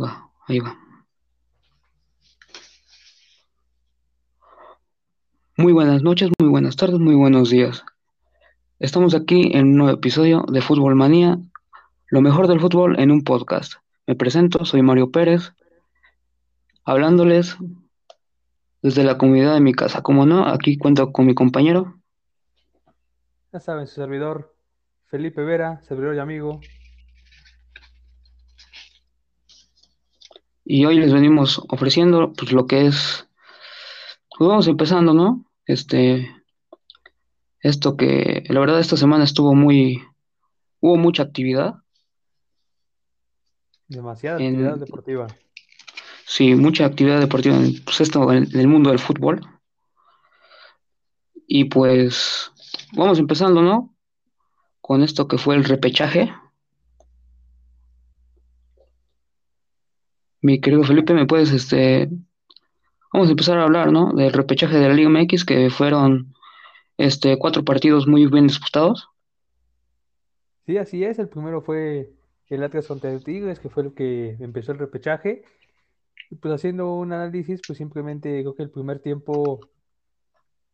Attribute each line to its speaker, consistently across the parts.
Speaker 1: Va, ahí va. Muy buenas noches, muy buenas tardes, muy buenos días. Estamos aquí en un nuevo episodio de Fútbol Manía, lo mejor del fútbol en un podcast. Me presento, soy Mario Pérez, hablándoles desde la comunidad de mi casa. Como no, aquí cuento con mi compañero.
Speaker 2: Ya saben, su servidor Felipe Vera, servidor y amigo.
Speaker 1: Y hoy les venimos ofreciendo pues lo que es, pues vamos empezando, ¿no? Este, esto que la verdad esta semana estuvo muy, hubo mucha actividad.
Speaker 2: Demasiada
Speaker 1: En-
Speaker 2: actividad deportiva.
Speaker 1: Sí, mucha actividad deportiva en, pues esto, en, en el mundo del fútbol. Y pues vamos empezando, ¿no? Con esto que fue el repechaje. Mi querido Felipe, ¿me puedes, este, vamos a empezar a hablar, ¿no? Del repechaje de la Liga MX, que fueron, este, cuatro partidos muy bien disputados.
Speaker 2: Sí, así es. El primero fue el Atlas contra el Tigres, que fue el que empezó el repechaje. Y pues haciendo un análisis, pues simplemente creo que el primer tiempo,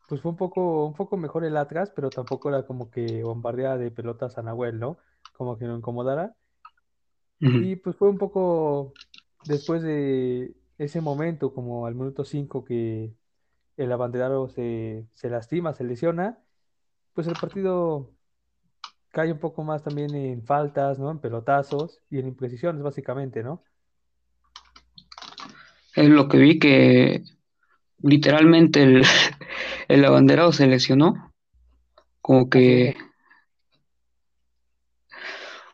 Speaker 2: pues fue un poco, un poco mejor el Atlas, pero tampoco era como que bombardeada de pelotas a Nahuel, ¿no? Como que no incomodara. Y pues fue un poco después de ese momento, como al minuto 5 que el abanderado se, se lastima, se lesiona, pues el partido cae un poco más también en faltas, ¿no? En pelotazos y en imprecisiones, básicamente, ¿no?
Speaker 1: Es lo que vi que literalmente el, el abanderado se lesionó. Como que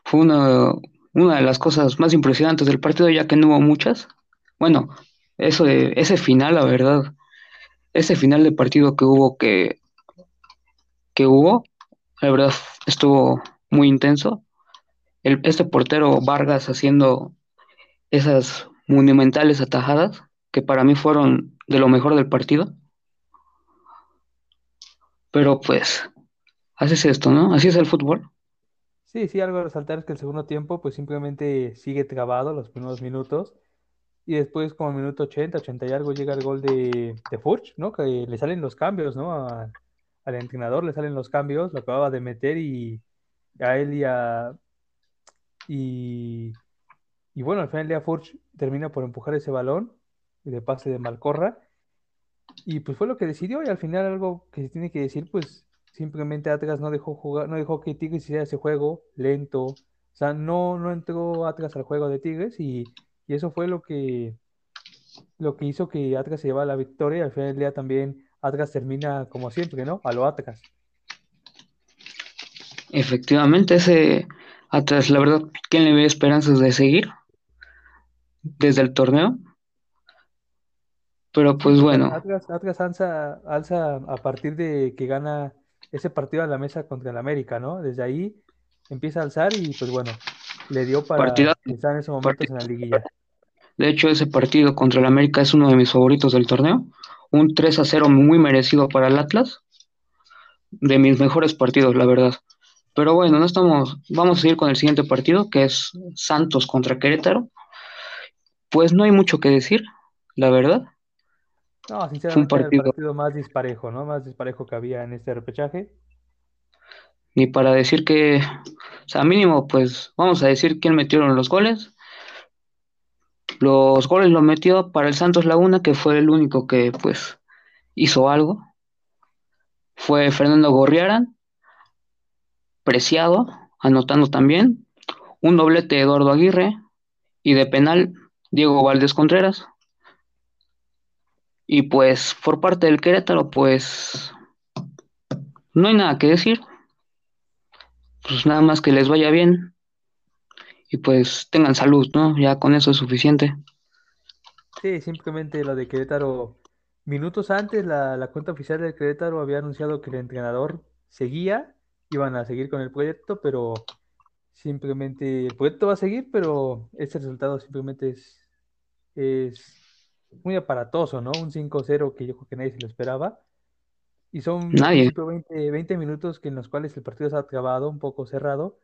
Speaker 1: fue una, una de las cosas más impresionantes del partido, ya que no hubo muchas. Bueno, eso de, ese final, la verdad, ese final de partido que hubo que, que hubo, la verdad estuvo muy intenso. El, este portero Vargas haciendo esas monumentales atajadas, que para mí fueron de lo mejor del partido. Pero pues, así es esto, ¿no? Así es el fútbol.
Speaker 2: Sí, sí, algo a resaltar es que el segundo tiempo, pues simplemente sigue trabado los primeros minutos. Y después, como al minuto 80, 80 y algo, llega el gol de, de Furch, ¿no? Que le salen los cambios, ¿no? Al entrenador le salen los cambios, lo acababa de meter y a él y a. Y, y bueno, al final ya Furch termina por empujar ese balón de pase de Malcorra. Y pues fue lo que decidió, y al final algo que se tiene que decir, pues simplemente Atlas no dejó jugar, no dejó que Tigres hiciera ese juego lento. O sea, no, no entró Atlas al juego de Tigres y, y eso fue lo que, lo que hizo que Atlas se llevara la victoria. Y al final del día también Atlas termina como siempre, ¿no? A lo Atlas.
Speaker 1: Efectivamente, ese Atlas, la verdad, ¿quién le ve esperanzas de seguir desde el torneo? Pero pues bueno,
Speaker 2: Atlas, Atlas alza, alza a partir de que gana ese partido a la mesa contra el América, ¿no? Desde ahí empieza a alzar y pues bueno, le dio para
Speaker 1: Partidazo.
Speaker 2: estar en esos momentos en la liguilla.
Speaker 1: de hecho ese partido contra el América es uno de mis favoritos del torneo. Un 3 a 0 muy merecido para el Atlas. De mis mejores partidos, la verdad. Pero bueno, no estamos, vamos a seguir con el siguiente partido, que es Santos contra Querétaro. Pues no hay mucho que decir, la verdad.
Speaker 2: No, sinceramente era el
Speaker 1: partido-
Speaker 2: partido más disparejo, ¿no? Más disparejo que había en este repechaje.
Speaker 1: Ni para decir que, o sea, mínimo, pues vamos a decir quién metieron los goles. Los goles los metió para el Santos Laguna, que fue el único que, pues, hizo algo. Fue Fernando Gorriarán, Preciado, anotando también. Un doblete de Eduardo Aguirre. Y de penal, Diego Valdés Contreras. Y pues, por parte del Querétaro, pues, no hay nada que decir. Pues nada más que les vaya bien. Y pues tengan salud, ¿no? Ya con eso es suficiente.
Speaker 2: Sí, simplemente lo de Querétaro. Minutos antes, la, la cuenta oficial del Querétaro había anunciado que el entrenador seguía, iban a seguir con el proyecto, pero simplemente el proyecto va a seguir, pero este resultado simplemente es, es muy aparatoso, ¿no? Un 5-0 que yo creo que nadie se lo esperaba. Y son
Speaker 1: Nadie.
Speaker 2: al principio 20, 20 minutos que en los cuales el partido se ha acabado, un poco cerrado,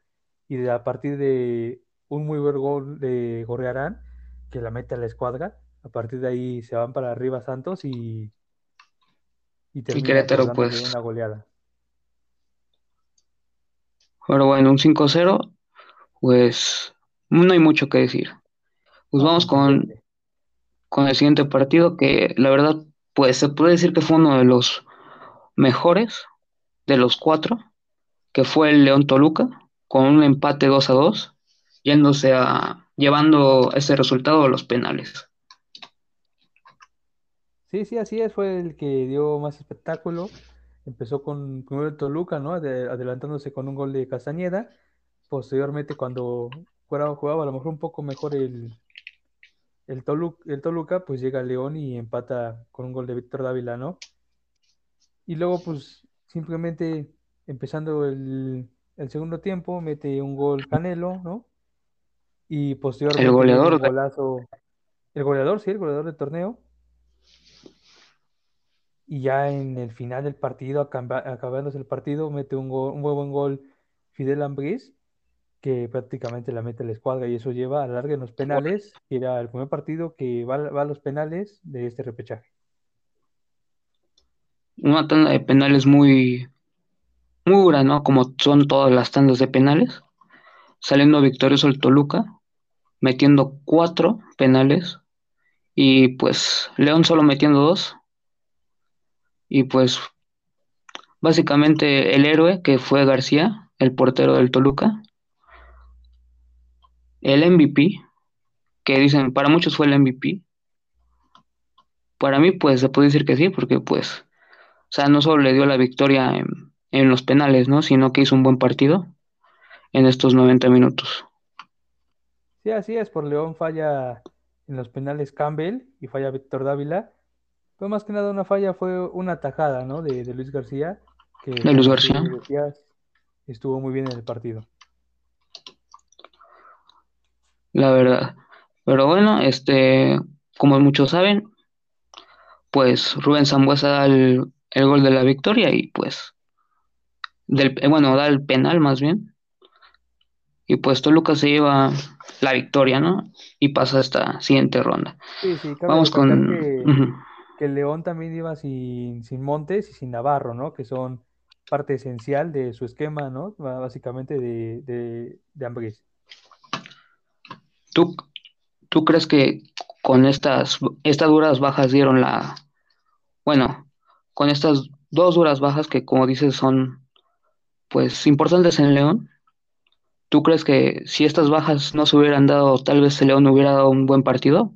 Speaker 2: y de- a partir de un muy buen gol de Gorriarán, que la mete a la escuadra. A partir de ahí se van para arriba Santos y, y
Speaker 1: Y
Speaker 2: terminan pues
Speaker 1: Querétaro, pues,
Speaker 2: una goleada.
Speaker 1: pero bueno, un 5-0, pues no hay mucho que decir. Pues vamos con. Con el siguiente partido, que la verdad, pues se puede decir que fue uno de los mejores de los cuatro, que fue el León Toluca, con un empate 2 a 2, yéndose a, llevando ese resultado a los penales.
Speaker 2: Sí, sí, así es, fue el que dio más espectáculo. Empezó con primero el Toluca, ¿no? Ade- adelantándose con un gol de Castañeda. Posteriormente, cuando jugaba, jugaba a lo mejor un poco mejor el, el, Tolu- el Toluca, pues llega León y empata con un gol de Víctor Dávila, ¿no? Y luego, pues simplemente empezando el, el segundo tiempo, mete un gol Canelo, ¿no? Y
Speaker 1: El
Speaker 2: posteriormente un
Speaker 1: goleador
Speaker 2: golazo, el goleador, sí, el goleador del torneo. Y ya en el final del partido, acabándose el partido, mete un, gol- un muy buen gol Fidel Ambriz, que prácticamente la mete la escuadra y eso lleva a la larga en los penales, que era el primer partido que va, va a los penales de este repechaje.
Speaker 1: una tanda de penales muy, muy dura, ¿no? Como son todas las tandas de penales, saliendo victorioso el Toluca, metiendo cuatro penales y pues León solo metiendo dos y pues básicamente el héroe que fue García, el portero del Toluca, el MVP, que dicen para muchos fue el MVP, para mí pues se puede decir que sí, porque pues, o sea, no solo le dio la victoria en, en los penales, ¿no? Sino que hizo un buen partido en estos 90 minutos.
Speaker 2: Sí, así es, por León falla en los penales Campbell y falla Víctor Dávila. Pero más que nada una falla fue una tajada, ¿no? De, de Luis García, que
Speaker 1: De Luis García.
Speaker 2: estuvo muy bien en el partido.
Speaker 1: La verdad. Pero bueno, este, como muchos saben, pues Rubén Sambuesa da el, el gol de la victoria y pues, del, eh, bueno, da el penal más bien. Y pues Toluca se lleva la victoria, ¿no? Y pasa a esta siguiente ronda.
Speaker 2: Sí, sí,
Speaker 1: Vamos con...
Speaker 2: que,
Speaker 1: ujú.
Speaker 2: que el León también iba sin, sin Montes y sin Navarro, ¿no? Que son parte esencial de su esquema, ¿no? Básicamente de, de, de.
Speaker 1: ¿Tú, tú crees que con estas, estas duras bajas dieron la... Bueno, con estas dos duras bajas que como dices son pues importantes en León, ¿tú crees que si estas bajas no se hubieran dado, tal vez el León hubiera dado un buen partido?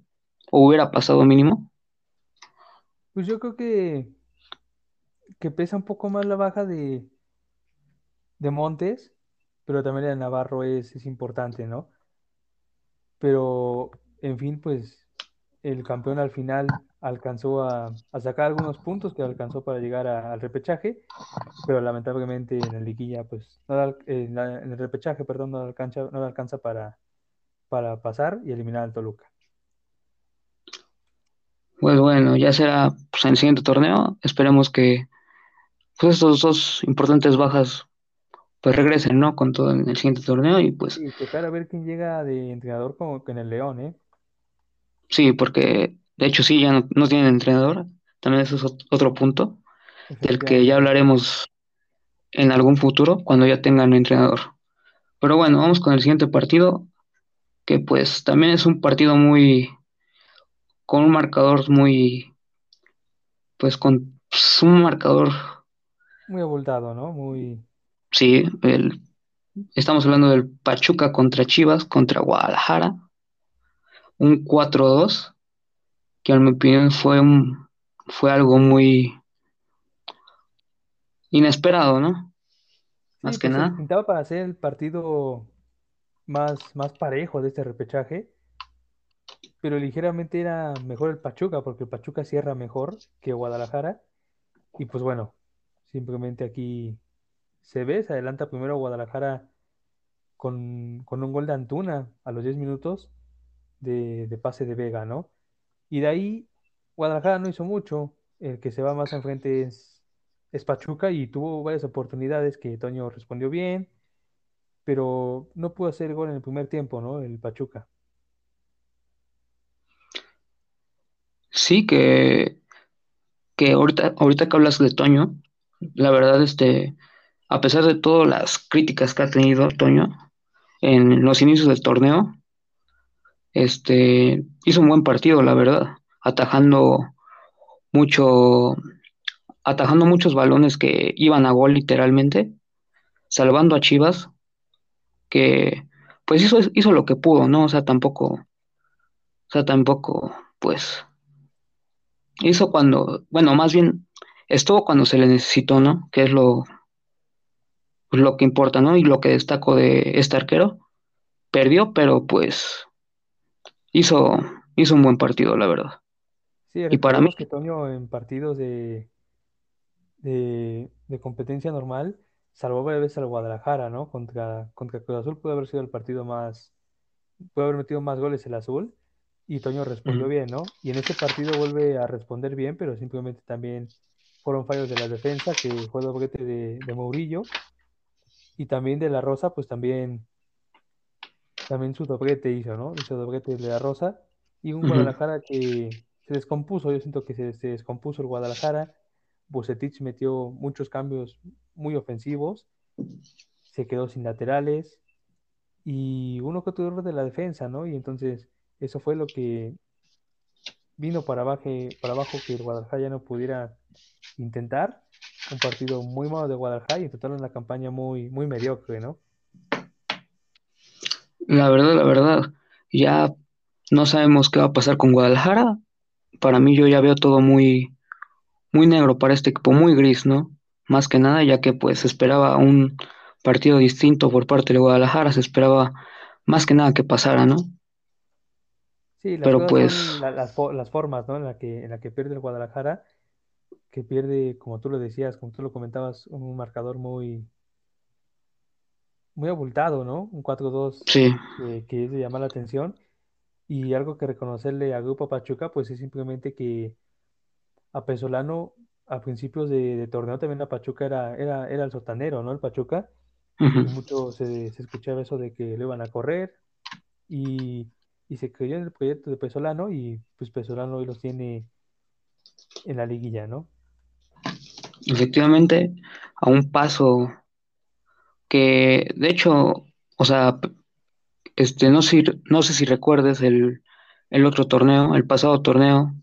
Speaker 1: ¿O hubiera pasado mínimo?
Speaker 2: Pues yo creo que, que pesa un poco más la baja de, de Montes, pero también la de Navarro es, es importante, ¿no? Pero, en fin, pues el campeón al final alcanzó a, a sacar algunos puntos que alcanzó para llegar al repechaje, pero lamentablemente en la liguilla, pues, no al- en, el repechaje, perdón, no alcanza, no alcanza para, para pasar y eliminar al Toluca.
Speaker 1: Pues bueno, ya será pues, en el siguiente torneo. Esperemos que pues, estos dos importantes bajas pues regresen, ¿no? Con todo en el siguiente torneo y pues
Speaker 2: Y tocar a ver quién llega de entrenador como que en el León, ¿eh?
Speaker 1: sí, porque de hecho sí, ya no, no tienen entrenador. También eso es ot- otro punto del que ya hablaremos en algún futuro cuando ya tengan entrenador. Pero bueno, vamos con el siguiente partido, que pues también es un partido muy, con un marcador muy, pues con pues, un marcador,
Speaker 2: Muy abultado, ¿no? Muy,
Speaker 1: sí, el, estamos hablando del Pachuca contra Chivas, contra Guadalajara, un 4-2, que en mi opinión fue un, fue algo muy inesperado, ¿no?
Speaker 2: Sí,
Speaker 1: Más que
Speaker 2: pues
Speaker 1: nada.
Speaker 2: pintaba para ser el partido más, más parejo de este repechaje, pero ligeramente era mejor el Pachuca, porque el Pachuca cierra mejor que Guadalajara. Y pues bueno, simplemente aquí se ve, se adelanta primero Guadalajara con, con un gol de Antuna a los 10 minutos de, de pase de Vega, ¿no? Y de ahí Guadalajara no hizo mucho, el que se va más enfrente es, es Pachuca y tuvo varias oportunidades que Toño respondió bien pero no pudo hacer gol en el primer tiempo, ¿no? El Pachuca.
Speaker 1: sí que, que ahorita, ahorita que hablas de Toño, la verdad, este, a pesar de todas las críticas que ha tenido Toño en los inicios del torneo, este, hizo un buen partido, la verdad, atajando mucho, atajando muchos balones que iban a gol literalmente, salvando a Chivas, que pues hizo, hizo lo que pudo, ¿no? O sea, tampoco, o sea, tampoco, pues, hizo cuando, bueno, más bien, estuvo cuando se le necesitó, ¿no? Que es lo, lo que importa, ¿no? Y lo que destaco de este arquero, perdió, pero pues hizo, hizo un buen partido, la verdad.
Speaker 2: Sí,
Speaker 1: Y para mí,
Speaker 2: que Toño en partidos de, de, de competencia normal salvó varias veces al Guadalajara, ¿no? Contra, contra Cruz Azul pudo haber sido el partido más, pudo haber metido más goles el Azul y Toño respondió bien, ¿no? Y en este partido vuelve a responder bien, pero simplemente también fueron fallos de la defensa, que fue doblete de, de Mourinho y también de la Rosa, pues también, también su doblete hizo, ¿no? Hizo doblete de la Rosa y un. Guadalajara que se descompuso, yo siento que se, se descompuso el Guadalajara, Bucetich metió muchos cambios muy ofensivos, se quedó sin laterales y uno que error de la defensa, ¿no? Y entonces eso fue lo que vino para abajo, para abajo que el Guadalajara ya no pudiera intentar. Un partido muy malo de Guadalajara y en total una campaña muy, muy mediocre, ¿no?
Speaker 1: La verdad, la verdad, ya no sabemos qué va a pasar con Guadalajara. Para mí yo ya veo todo muy, muy negro para este equipo, muy gris, ¿no? Más que nada, ya que pues se esperaba un partido distinto por parte de Guadalajara, se esperaba más que nada que pasara, ¿no?
Speaker 2: Sí, las
Speaker 1: Pero pues
Speaker 2: son la- las, las formas, ¿no? En la que, en la que pierde el Guadalajara, que pierde, como tú lo decías, como tú lo comentabas, un marcador muy, muy abultado, ¿no? Un 4-2
Speaker 1: sí,
Speaker 2: eh, que es de llamar la atención. Y algo que reconocerle a Grupo Pachuca, pues es simplemente que a Pesolano, a principios de, de torneo, también a Pachuca era, era, era el sotanero, ¿no? El Pachuca. Y mucho se, se escuchaba eso de que lo iban a correr y, y se creyó en el proyecto de Pesolano y pues Pesolano hoy los tiene en la liguilla, ¿no?
Speaker 1: Efectivamente, a un paso que, de hecho, o sea, este, no sé, no sé si recuerdes el, el otro torneo, el pasado torneo,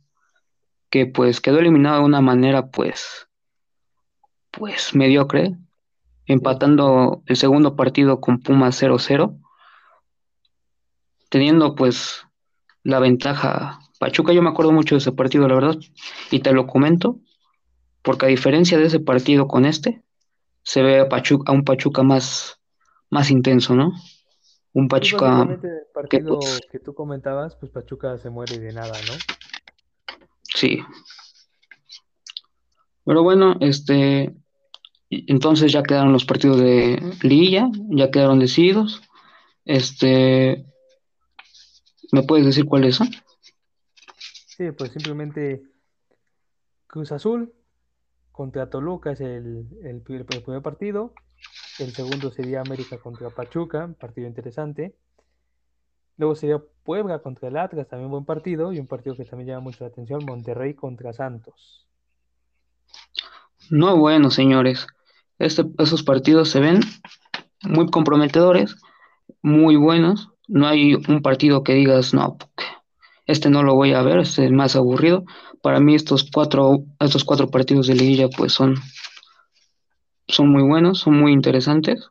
Speaker 1: que pues quedó eliminado de una manera pues, pues mediocre, empatando el segundo partido con cero cero teniendo pues la ventaja. Pachuca, yo me acuerdo mucho de ese partido, la verdad, y te lo comento, porque a diferencia de ese partido con este, se ve a, Pachuca, a un Pachuca más, más intenso, ¿no? Un Pachuca
Speaker 2: el
Speaker 1: que
Speaker 2: partido que tú comentabas, pues Pachuca se muere de nada, ¿no?
Speaker 1: sí. Pero bueno, este, entonces ya quedaron los partidos de Lilla, ya quedaron decididos. Este, ¿me puedes decir cuáles son?
Speaker 2: Sí, pues simplemente Cruz Azul contra Toluca es el, el, pri- el primer partido. El segundo sería América contra Pachuca, partido interesante. Luego sería Puebla contra el Atlas, también buen partido. Y un partido que también llama mucho la atención, Monterrey contra Santos.
Speaker 1: No, bueno, señores, este, esos partidos se ven muy comprometedores, muy buenos. No hay un partido que digas, no, este no lo voy a ver, este es más aburrido. Para mí estos cuatro, estos cuatro partidos de liguilla pues son, son muy buenos, son muy interesantes.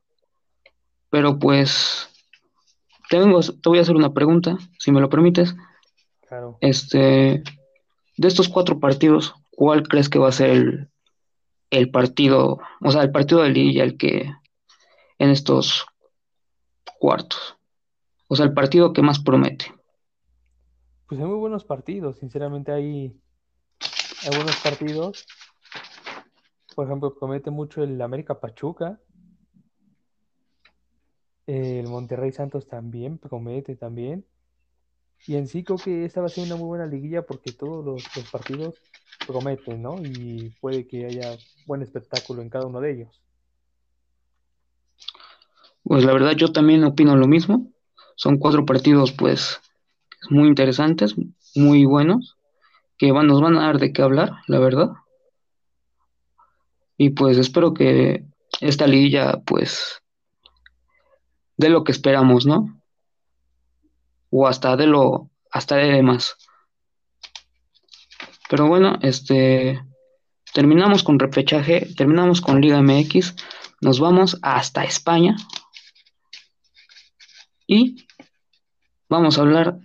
Speaker 1: Pero pues te vengo, te voy a hacer una pregunta, si me lo permites.
Speaker 2: Claro.
Speaker 1: Este, de estos cuatro partidos, ¿cuál crees que va a ser el, el partido, o sea, el partido de liguilla, el que en estos cuartos? O sea, el partido que más promete.
Speaker 2: Pues hay muy buenos partidos, sinceramente hay, hay buenos partidos. Por ejemplo, promete mucho el América Pachuca. El Monterrey Santos también promete también. Y en sí creo que esta va a ser una muy buena liguilla porque todos los, los partidos prometen, ¿no? Y puede que haya buen espectáculo en cada uno de ellos.
Speaker 1: Pues la verdad yo también opino lo mismo. Son cuatro partidos pues muy interesantes, muy buenos. que van, nos van a dar de qué hablar, la verdad. Y pues espero que esta liguilla, pues, de lo que esperamos, ¿no? O hasta de lo, hasta de más. Pero bueno, este, terminamos con repechaje, terminamos con Liga MX, nos vamos hasta España y vamos a hablar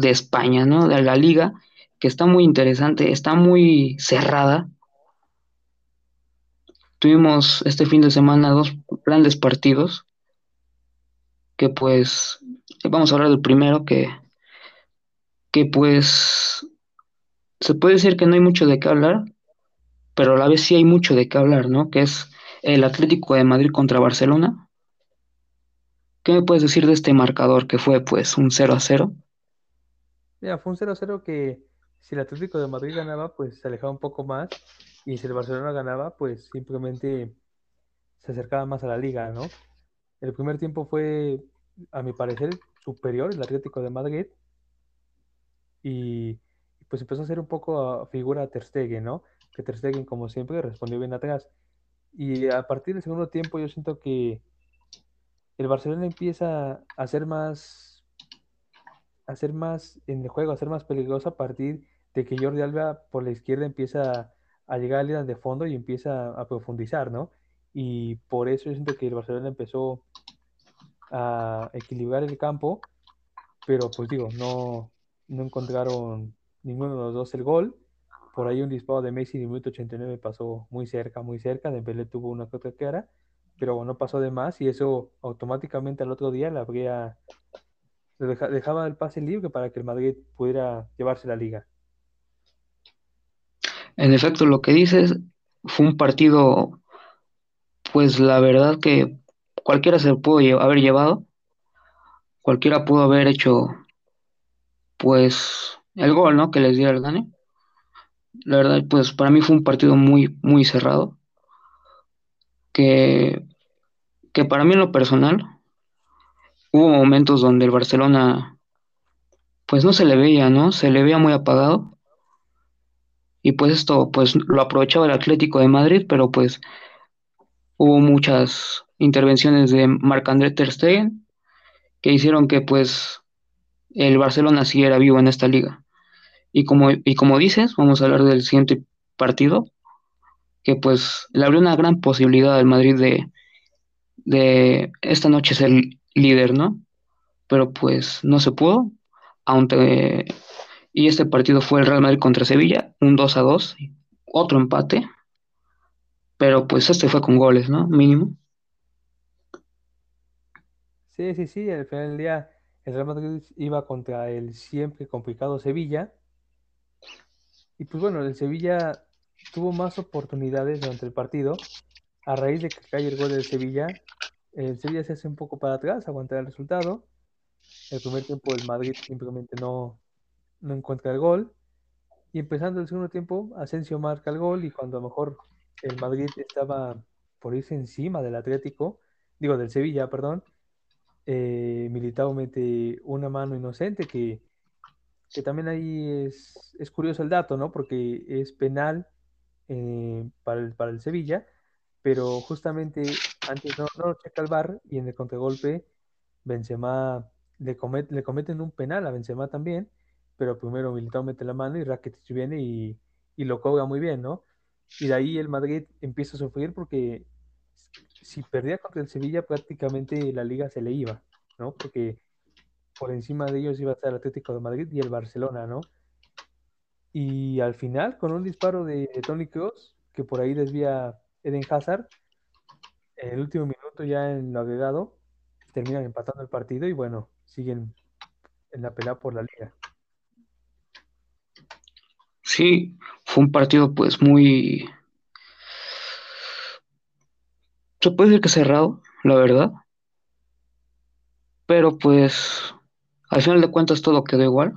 Speaker 1: de España, ¿no? De la liga, que está muy interesante, está muy cerrada. Tuvimos este fin de semana dos grandes partidos, que pues, vamos a hablar del primero, que, que pues, se puede decir que no hay mucho de qué hablar, pero a la vez sí hay mucho de qué hablar, ¿no? Que es el Atlético de Madrid contra Barcelona. ¿Qué me puedes decir de este marcador que fue pues un 0 a 0?
Speaker 2: Mira, fue un 0-0 que si el Atlético de Madrid ganaba, pues se alejaba un poco más. Y si el Barcelona ganaba, pues simplemente se acercaba más a la liga, ¿no? El primer tiempo fue, a mi parecer, superior el Atlético de Madrid. Y pues empezó a ser un poco a figura Ter Stegen, ¿no? Que Ter Stegen, como siempre, respondió bien atrás. Y a partir del segundo tiempo yo siento que el Barcelona empieza a ser más, a ser más en el juego, a ser más peligroso a partir de que Jordi Alba por la izquierda empieza a llegar a líneas de fondo y empieza a profundizar, ¿no? Y por eso yo siento que el Barcelona empezó a equilibrar el campo, pero pues digo, no, no encontraron ninguno de los dos el gol. Por ahí un disparo de Messi en el minuto 89 pasó muy cerca, muy cerca. Dembélé tuvo una que otra cara, pero no pasó de más y eso automáticamente al otro día le habría dejaba el pase libre para que el Madrid pudiera llevarse la liga.
Speaker 1: En efecto, lo que dices fue un partido, pues la verdad que cualquiera se pudo haber llevado, cualquiera pudo haber hecho, pues, el gol, ¿no? Que les diera el gane. La verdad, pues para mí fue un partido muy, muy cerrado. Que, que para mí en lo personal hubo momentos donde el Barcelona pues no se le veía, ¿no? Se le veía muy apagado. Y pues esto pues lo aprovechaba el Atlético de Madrid, pero pues hubo muchas intervenciones de Marc-André Ter Stegen que hicieron que pues el Barcelona siguiera vivo en esta liga. Y como, y como dices, vamos a hablar del siguiente partido, que pues le abrió una gran posibilidad al Madrid de, de esta noche ser líder, ¿no? Pero pues no se pudo, aunque y este partido fue el Real Madrid contra Sevilla, un 2 a 2, otro empate, pero pues este fue con goles, ¿no? Mínimo.
Speaker 2: Sí, sí, sí, al final del día el Real Madrid iba contra el siempre complicado Sevilla. Y pues bueno, el Sevilla tuvo más oportunidades durante el partido. A raíz de que cae el gol del Sevilla, el Sevilla se hace un poco para atrás, aguantar el resultado. El primer tiempo el Madrid simplemente no, no encuentra el gol. Y empezando el segundo tiempo, Asensio marca el gol y cuando a lo mejor el Madrid estaba por irse encima del Atlético, digo del Sevilla, perdón, eh, Militao mete una mano inocente que, que también ahí es, es, curioso el dato, ¿no? Porque es penal eh, para, el, para el Sevilla, pero justamente antes no, no checa el VAR y en el contragolpe Benzema le, comete, le cometen un penal a Benzema también, pero primero Militao mete la mano y Rakitic viene y, y lo cobra muy bien, ¿no? Y de ahí el Madrid empieza a sufrir porque si perdía contra el Sevilla, prácticamente la liga se le iba, ¿no? Porque por encima de ellos iba a estar el Atlético de Madrid y el Barcelona, ¿no? Y al final, con un disparo de, Tony Kroos, que por ahí desvía Eden Hazard, en el último minuto ya en lo agregado, terminan empatando el partido y bueno, siguen en la pelea por la liga.
Speaker 1: Sí, fue un partido pues muy, se puede decir que cerrado, la verdad. Pero pues al final de cuentas todo quedó igual.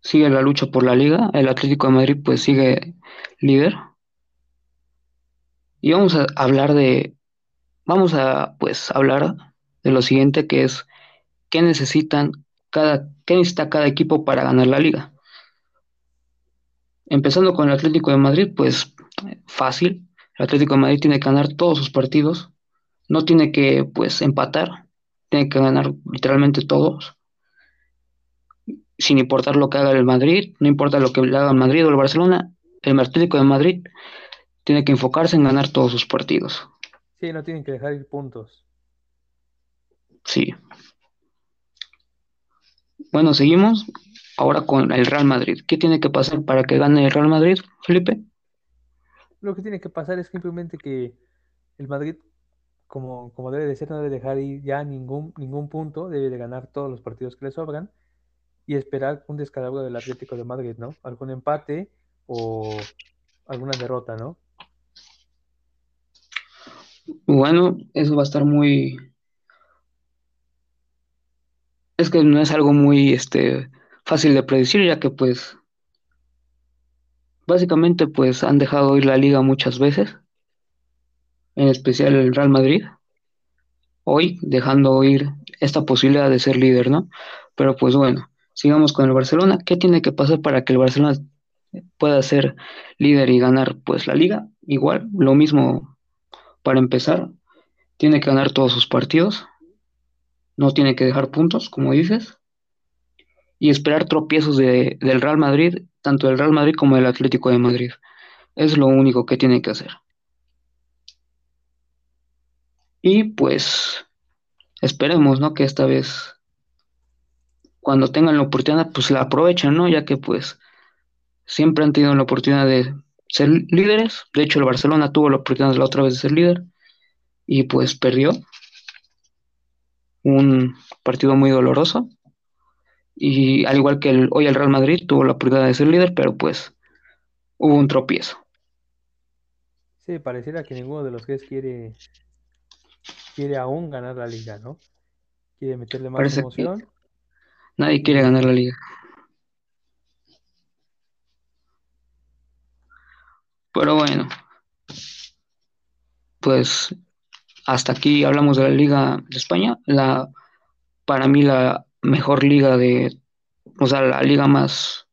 Speaker 1: Sigue la lucha por la liga. El Atlético de Madrid pues sigue líder. Y vamos a hablar de, vamos a pues hablar de lo siguiente que es qué necesitan cada, qué necesita cada equipo para ganar la liga. Empezando con el Atlético de Madrid, pues fácil. El Atlético de Madrid tiene que ganar todos sus partidos. No tiene que, pues, empatar. Tiene que ganar literalmente todos. Sin importar lo que haga el Madrid, no importa lo que haga el Madrid o el Barcelona, el Atlético de Madrid tiene que enfocarse en ganar todos sus partidos.
Speaker 2: Sí, no tienen que dejar ir puntos.
Speaker 1: Sí. Bueno, seguimos ahora con el Real Madrid. ¿Qué tiene que pasar para que gane el Real Madrid, Felipe?
Speaker 2: Lo que tiene que pasar es simplemente que el Madrid, como, como debe de ser, no debe dejar ir ya ningún, ningún punto, debe de ganar todos los partidos que le sobran y esperar un descalabro del Atlético de Madrid, ¿no? Algún empate o alguna derrota, ¿no?
Speaker 1: Bueno, eso va a estar muy... Es que no es algo muy este, fácil de predecir, ya que pues básicamente pues han dejado ir la liga muchas veces, en especial el Real Madrid, hoy dejando ir esta posibilidad de ser líder, ¿no? Pero pues bueno, sigamos con el Barcelona. ¿Qué tiene que pasar para que el Barcelona pueda ser líder y ganar pues la liga? Igual, lo mismo para empezar, tiene que ganar todos sus partidos, no tiene que dejar puntos, como dices, y esperar tropiezos de, del Real Madrid, tanto del Real Madrid como del Atlético de Madrid. Es lo único que tiene que hacer. Y pues esperemos, ¿no? Que esta vez, cuando tengan la oportunidad, pues la aprovechen, ¿no? Ya que pues siempre han tenido la oportunidad de ser líderes. De hecho, el Barcelona tuvo la oportunidad la otra vez de ser líder y pues perdió. Un partido muy doloroso. Y al igual que el, hoy el Real Madrid tuvo la oportunidad de ser líder, pero pues hubo un tropiezo.
Speaker 2: Sí, pareciera que ninguno de los tres quiere, quiere aún ganar la liga, ¿no? Quiere meterle más emoción.
Speaker 1: Nadie quiere ganar la liga. Pero bueno, pues hasta aquí hablamos de la Liga de España. La, para mí la mejor liga de, o sea, la liga más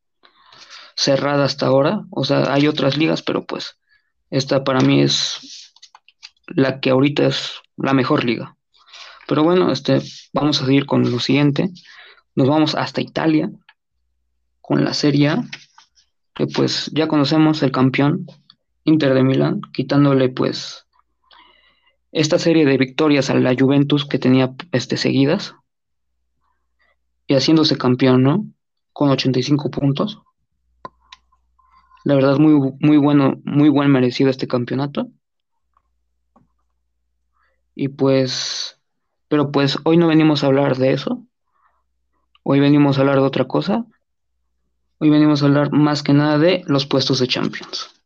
Speaker 1: cerrada hasta ahora. O sea, hay otras ligas, pero pues esta para mí es la que ahorita es la mejor liga. Pero bueno, este, vamos a seguir con lo siguiente. Nos vamos hasta Italia con la Serie A, que pues ya conocemos el campeón Inter de Milán, quitándole pues esta serie de victorias a la Juventus que tenía este, seguidas y haciéndose campeón, ¿no? Con 85 puntos. La verdad, muy, muy bueno, muy buen merecido este campeonato. Y pues, pero pues hoy no venimos a hablar de eso. Hoy venimos a hablar de otra cosa. Hoy venimos a hablar más que nada de los puestos de Champions.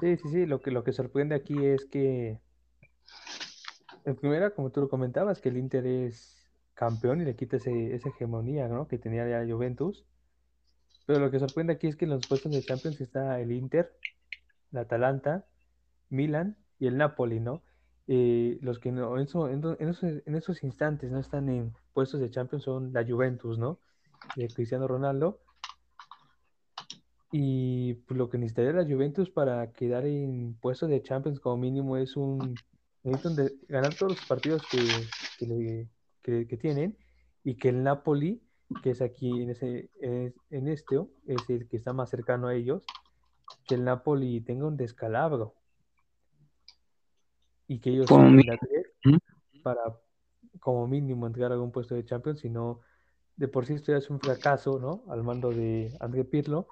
Speaker 2: Sí, sí, sí, lo que, lo que sorprende aquí es que, en primera, como tú lo comentabas, que el Inter es campeón y le quita ese, esa hegemonía ¿no? que tenía ya Juventus. Pero lo que sorprende aquí es que en los puestos de Champions está el Inter, la Atalanta, Milan y el Napoli, ¿no? Eh, los que no, en, esos, en, esos, instantes no están en puestos de Champions son la Juventus, ¿no? De Cristiano Ronaldo y pues, lo que necesitaría la Juventus para quedar en puestos de Champions como mínimo es un necesitan ganar todos los partidos que, que, tienen y que el Napoli, que es aquí en ese en este, es el que está más cercano a ellos, que el Napoli tenga un descalabro y que ellos para como mínimo entregar algún puesto de Champions, sino de por sí esto ya es un fracaso, ¿no? Al mando de André Pirlo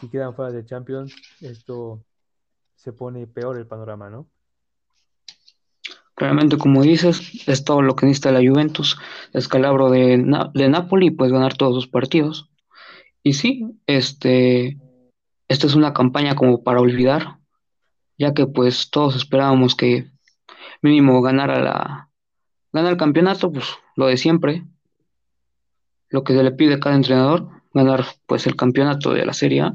Speaker 2: si quedan fuera de Champions, esto se pone peor el panorama, ¿no?
Speaker 1: Claramente, como dices, es todo lo que necesita la Juventus, escalabro de, de Napoli, pues ganar todos los partidos. Y sí, este, esta es una campaña como para olvidar, ya que pues todos esperábamos que mínimo ganara la, gana el campeonato, pues lo de siempre, lo que se le pide a cada entrenador, ganar pues el campeonato de la Serie A,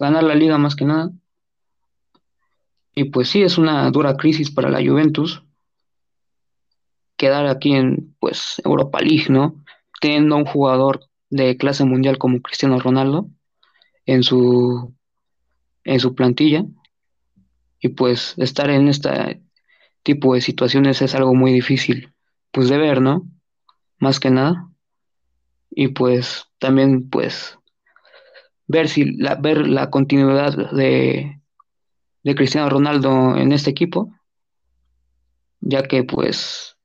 Speaker 1: ganar la liga más que nada. Y pues sí, es una dura crisis para la Juventus quedar aquí en pues Europa League, ¿no? Teniendo un jugador de clase mundial como Cristiano Ronaldo en su, en su plantilla. Y pues estar en este tipo de situaciones es algo muy difícil, pues de ver, ¿no? Más que nada. Y pues también pues ver si la, ver la continuidad de, de Cristiano Ronaldo en este equipo, ya que pues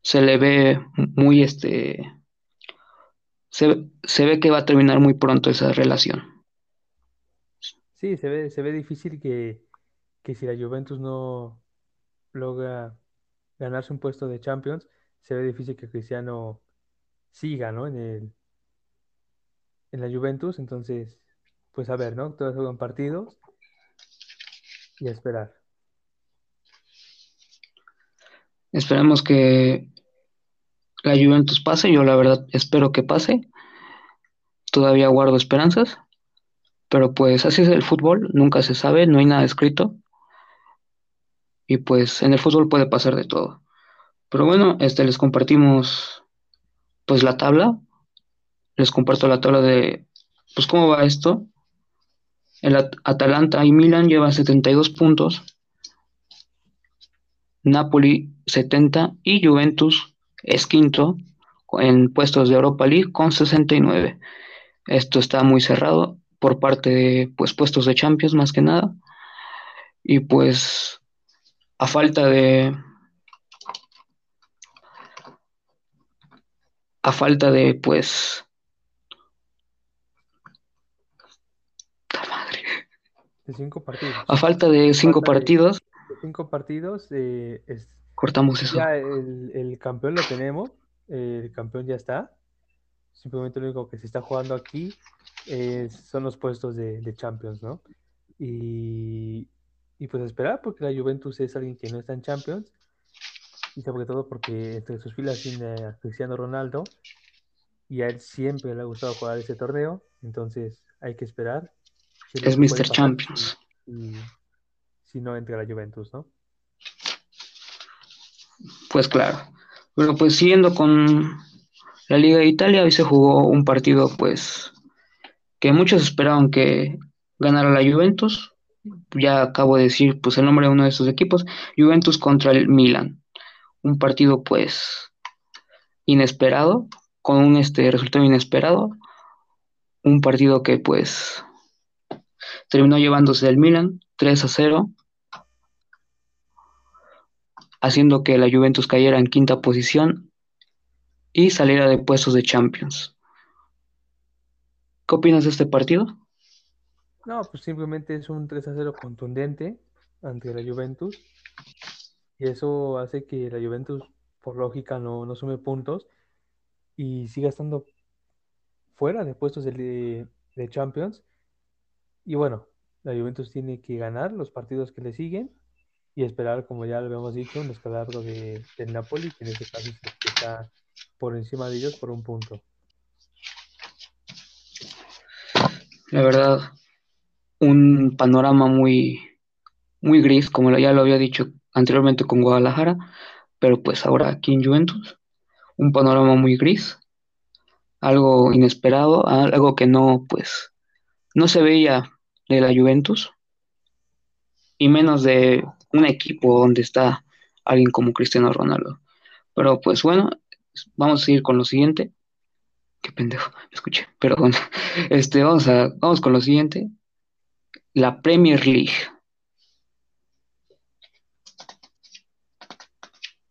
Speaker 1: se le ve muy este se, se ve que va a terminar muy pronto esa relación.
Speaker 2: Sí, se ve, se ve difícil que, que si la Juventus no logra ganarse un puesto de Champions, se ve difícil que Cristiano siga, ¿no? En el, en la Juventus, entonces, pues a ver, ¿no? Todos juegan partidos y a esperar.
Speaker 1: Esperemos que la Juventus pase, yo la verdad espero que pase. Todavía guardo esperanzas, pero pues así es el fútbol, nunca se sabe, no hay nada escrito. Y pues en el fútbol puede pasar de todo. Pero bueno, este les compartimos pues la tabla. Les comparto la tabla de pues cómo va esto. El At- Atalanta y Milan llevan 72 puntos. Napoli 70 y Juventus es quinto en puestos de Europa League con 69. Esto está muy cerrado por parte de pues puestos de Champions más que nada. Y pues a falta de a falta de pues ¡ta madre!
Speaker 2: De cinco partidos.
Speaker 1: a falta de cinco
Speaker 2: Falta
Speaker 1: partidos
Speaker 2: De cinco partidos, eh, es,
Speaker 1: cortamos eso.
Speaker 2: ya el, el campeón lo tenemos, el campeón ya está. Simplemente lo único que se está jugando aquí son los puestos de, de Champions, ¿no? Y, y pues esperar, porque la Juventus es alguien que no está en Champions, y sobre todo porque entre sus filas tiene a Cristiano Ronaldo, y a él siempre le ha gustado jugar ese torneo, entonces hay que esperar. es
Speaker 1: Mr. Champions.
Speaker 2: si, no entra la Juventus, ¿no?
Speaker 1: Pues claro. Bueno, pues siguiendo con la Liga de Italia, hoy se jugó un partido, pues, que muchos esperaban que ganara la Juventus. Ya acabo de decir, pues, el nombre de uno de esos equipos, Juventus contra el Milan. Un partido, pues, inesperado, con un este resultado inesperado. Un partido que, pues, terminó llevándose el Milan 3 a 0 haciendo que la Juventus cayera en quinta posición y saliera de puestos de Champions. ¿Qué opinas de este partido?
Speaker 2: No, pues simplemente es un 3 a 0 contundente ante la Juventus. Y eso hace que la Juventus, por lógica, no, no sume puntos y siga estando fuera de puestos de, de Champions. Y bueno, la Juventus tiene que ganar los partidos que le siguen y esperar, como ya lo habíamos dicho, un escalado de, del Napoli, que en este caso está por encima de ellos por un punto.
Speaker 1: La verdad, un panorama muy, muy gris, como ya lo había dicho anteriormente con Guadalajara, pero pues ahora aquí en Juventus, un panorama muy gris, algo inesperado, algo que no, pues, no se veía de la Juventus, y menos de un equipo donde está alguien como Cristiano Ronaldo. Pero pues bueno, vamos a seguir con lo siguiente. Qué pendejo, me escuché, perdón. Este, vamos a, vamos con lo siguiente. La Premier League.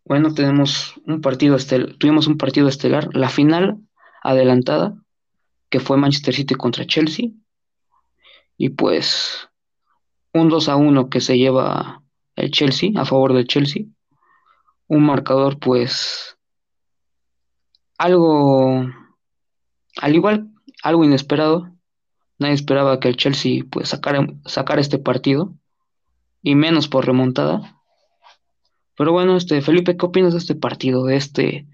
Speaker 1: Bueno, tenemos un partido estelar, tuvimos un partido estelar, la final adelantada, que fue Manchester City contra Chelsea. Y pues un 2 a 1 que se lleva el Chelsea a favor del Chelsea. Un marcador, pues, algo, al igual, algo inesperado. Nadie esperaba que el Chelsea, pues, sacara, sacara este partido, y menos por remontada. Pero bueno, este, Felipe, ¿qué opinas de este partido, de este,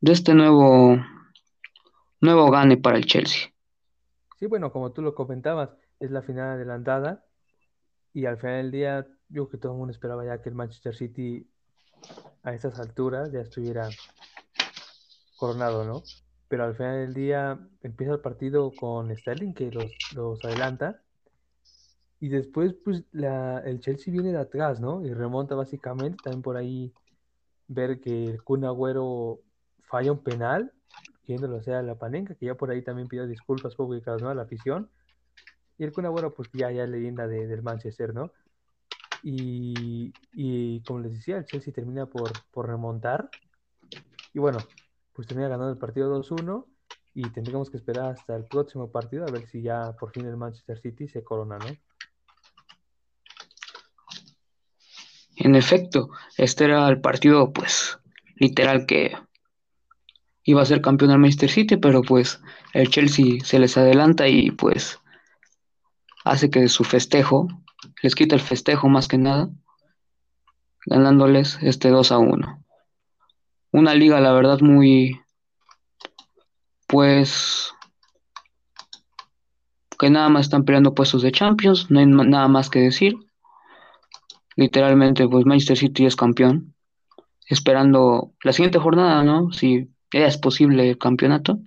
Speaker 1: de este nuevo, nuevo gane para el Chelsea?
Speaker 2: Sí, bueno, como tú lo comentabas, es la final adelantada y al final del día yo que todo el mundo esperaba ya que el Manchester City a estas alturas ya estuviera coronado, ¿no? pero al final del día empieza el partido con Sterling que los, los adelanta y después pues la, el Chelsea viene de atrás, ¿no? Y remonta básicamente, también por ahí ver que el Kun Agüero falla un penal, yéndolo sea la Panenka, que ya por ahí también pidió disculpas públicas, ¿no? A la afición. Y el Kun Agüero pues ya, ya leyenda de, del Manchester, ¿no? Y, y, como les decía, el Chelsea termina por, por remontar. Y bueno, pues termina ganando el partido 2-1 y tendremos que esperar hasta el próximo partido a ver si ya por fin el Manchester City se corona, ¿no?
Speaker 1: En efecto, este era el partido, pues, literal que iba a ser campeón del Manchester City, pero pues el Chelsea se les adelanta y pues hace que su festejo, les quita el festejo más que nada, ganándoles este 2 a 1 una liga, la verdad, muy, pues, que nada más están peleando puestos de Champions, no hay nada más que decir. Literalmente, pues Manchester City es campeón, esperando la siguiente jornada, ¿no? Si es posible el campeonato.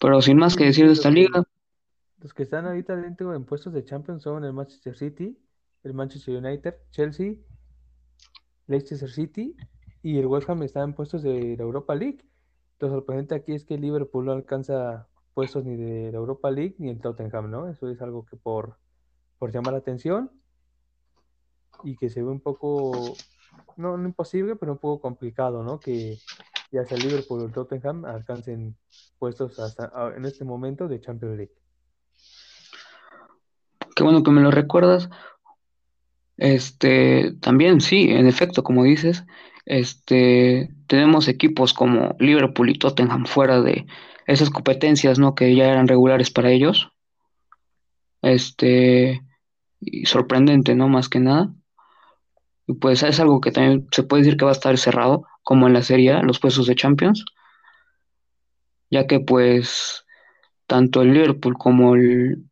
Speaker 1: Pero sin más que decir de esta liga.
Speaker 2: Los que están ahorita dentro en puestos de Champions son el Manchester City, el Manchester United, Chelsea, Leicester City y el West Ham está en puestos de la Europa League. Lo sorprendente aquí es que Liverpool no alcanza puestos ni de la Europa League ni el Tottenham, ¿no? Eso es algo que por, por llamar la atención y que se ve un poco, no, imposible, pero un poco complicado, ¿no? Que ya sea Liverpool o Tottenham alcancen puestos hasta en este momento de Champions League.
Speaker 1: Qué bueno que me lo recuerdas. Este, también sí, en efecto, como dices, este, tenemos equipos como Liverpool y Tottenham fuera de esas competencias, ¿no? Que ya eran regulares para ellos. Este, y sorprendente, ¿no? Más que nada. Y pues es algo que también se puede decir que va a estar cerrado, como en la Serie los puestos de Champions. Ya que pues tanto el Liverpool como el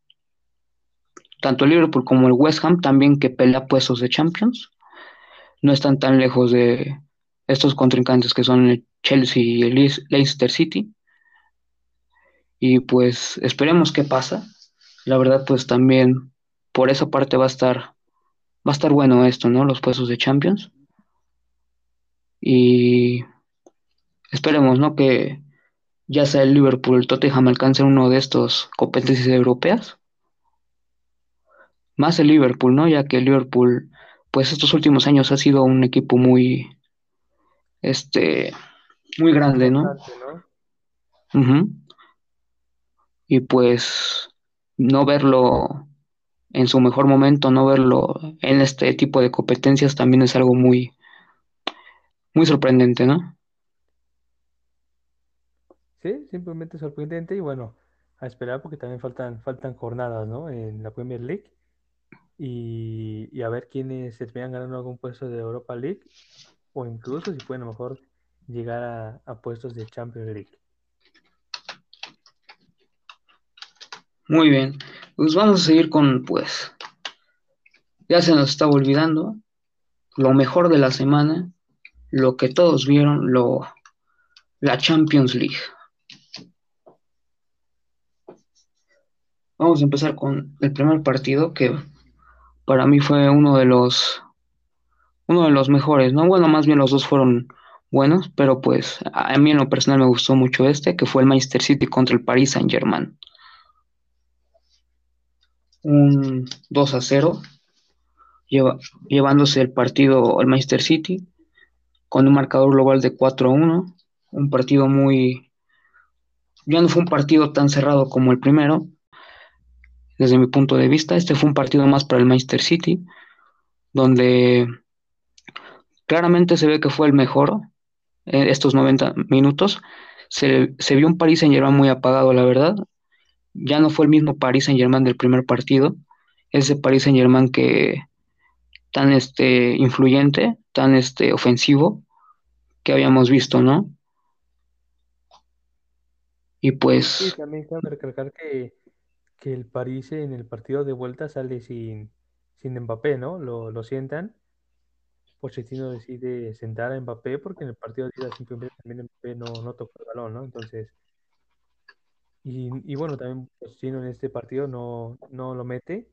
Speaker 1: tanto el Liverpool como el West Ham también que pelea puestos de Champions no están tan lejos de estos contrincantes que son el Chelsea y el Leicester City. Y pues esperemos qué pasa. La verdad, pues también por esa parte va a estar, va a estar bueno esto, ¿no? Los puestos de Champions. Y esperemos, ¿no? Que ya sea el Liverpool, el Tottenham alcancen uno de estos competencias europeas. Más el Liverpool, ¿no? Ya que el Liverpool pues estos últimos años ha sido un equipo muy, este, muy grande, ¿no? Y pues no verlo en su mejor momento, no verlo en este tipo de competencias también es algo muy, muy sorprendente, ¿no?
Speaker 2: Sí, simplemente sorprendente y bueno, a esperar porque también faltan, faltan jornadas, ¿no? En la Premier League y, a ver quiénes se terminan ganando algún puesto de Europa League o incluso si pueden a lo mejor llegar a, puestos de Champions League.
Speaker 1: Muy bien, pues vamos a seguir con, pues, ya se nos estaba olvidando, lo mejor de la semana, lo que todos vieron, lo, la Champions League. Vamos a empezar con el primer partido que para mí fue uno de los uno de los mejores, ¿no? Bueno, más bien los dos fueron buenos, pero pues a mí en lo personal me gustó mucho este, que fue el Manchester City contra el Paris Saint-Germain. Un 2 a 0, llevándose el partido al Manchester City con un marcador global de 4 a 1, un partido muy ya no fue un partido tan cerrado como el primero, desde mi punto de vista. Este fue un partido más para el Manchester City, donde claramente se ve que fue el mejor en estos 90 minutos. Se, vio un Paris Saint Germain muy apagado, la verdad. Ya no fue el mismo Paris Saint Germain del primer partido. Ese Paris Saint Germain que tan este influyente, tan este ofensivo que habíamos visto, ¿no? Y pues.
Speaker 2: También cabe recalcar que que el París en el partido de vuelta sale sin, sin Mbappé, ¿no? Lo, lo sientan Pochettino decide sentar a Mbappé porque en el partido de ida simplemente también Mbappé no, no tocó el balón, ¿no? Entonces, y, bueno, también Pochettino en este partido no, no lo mete.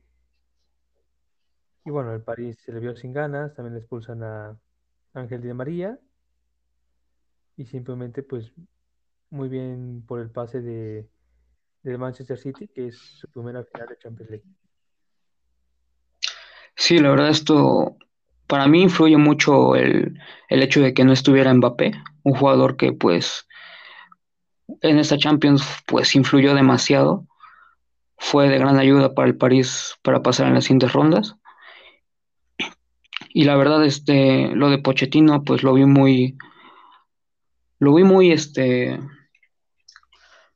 Speaker 2: Y bueno, el París se le vio sin ganas, también le expulsan a Ángel Di María y simplemente pues muy bien por el pase de, del Manchester City, que es su primera final de Champions League.
Speaker 1: Sí, la verdad esto para mí influye mucho el, el hecho de que no estuviera Mbappé, un jugador que pues en esta Champions pues influyó demasiado, fue de gran ayuda para el París para pasar en las siguientes rondas. Y la verdad, este, lo de Pochettino, pues lo vi muy, lo vi muy, este,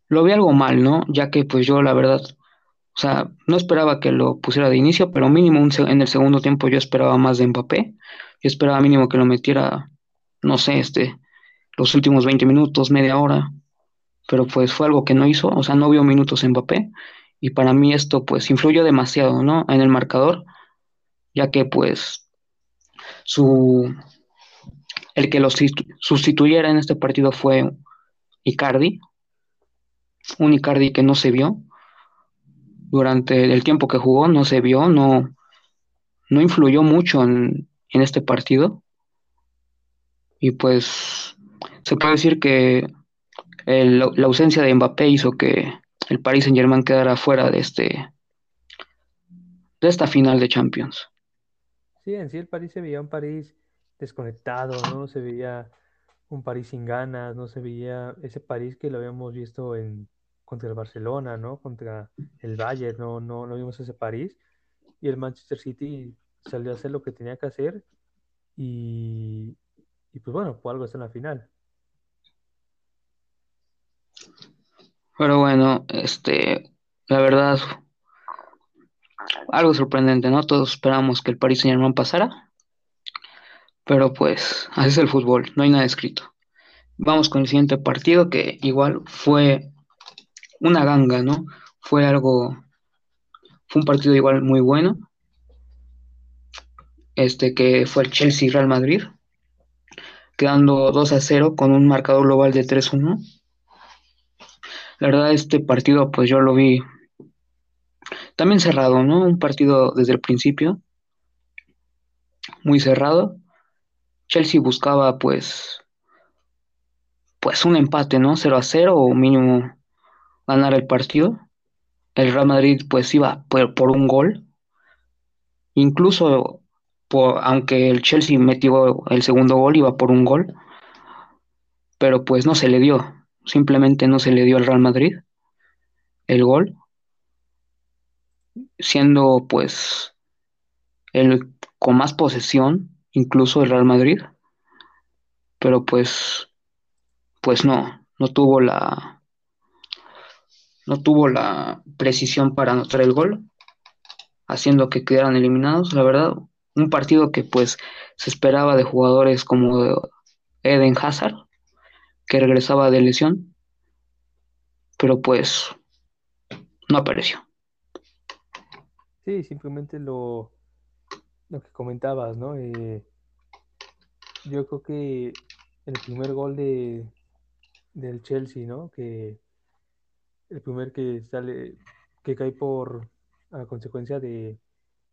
Speaker 1: lo vi algo mal, ¿no? Ya que pues yo la verdad, o sea, no esperaba que lo pusiera de inicio, pero mínimo un en el segundo tiempo yo esperaba más de Mbappé. Yo esperaba mínimo que lo metiera, no sé, este, los últimos 20 minutos, media hora. Pero pues fue algo que no hizo, o sea, no vio minutos Mbappé. Y para mí esto pues influyó demasiado, ¿no? En el marcador, ya que pues su el que lo sustituyera en este partido fue Icardi, un Icardi que no se vio durante el tiempo que jugó, no se vio, no, no influyó mucho en, en este partido. Y pues se puede decir que el, la ausencia de Mbappé hizo que el Paris Saint Germain quedara fuera de este de esta final de Champions.
Speaker 2: Sí, en sí el París se veía un París desconectado, ¿no? Se veía un París sin ganas, no se veía ese París que lo habíamos visto en contra el Barcelona, ¿no? Contra el Bayern, no, no, no vimos ese París. Y el Manchester City salió a hacer lo que tenía que hacer y, y pues bueno, por algo está en la final.
Speaker 1: Pero bueno, este, la verdad, algo sorprendente, ¿no? Todos esperamos que el Paris Saint Germain pasara, pero pues así es el fútbol, no hay nada escrito. Vamos con el siguiente partido que igual fue una ganga, ¿no? Fue algo, fue un partido igual muy bueno, este que fue el Chelsea Real Madrid, quedando 2 a 0 con un marcador global de 3-1. La verdad, este partido, pues yo lo vi también cerrado, ¿no? Un partido desde el principio, muy cerrado. Chelsea buscaba, pues, pues un empate, ¿no? 0 a 0 o mínimo ganar el partido. El Real Madrid, pues, iba por, un gol. Incluso, por, aunque el Chelsea metió el segundo gol, iba por un gol. Pero pues no se le dio simplemente no se le dio al Real Madrid el gol, siendo pues el con más posesión, incluso el Real Madrid, pero pues pues no, no tuvo la no tuvo la precisión para anotar el gol, haciendo que quedaran eliminados, la verdad, un partido que pues se esperaba de jugadores como Eden Hazard, que regresaba de lesión, pero pues no apareció.
Speaker 2: Sí, simplemente lo, lo que comentabas, ¿no? Eh, yo creo que el primer gol de, del Chelsea, ¿no? Que el primer que sale, que cae por a consecuencia de,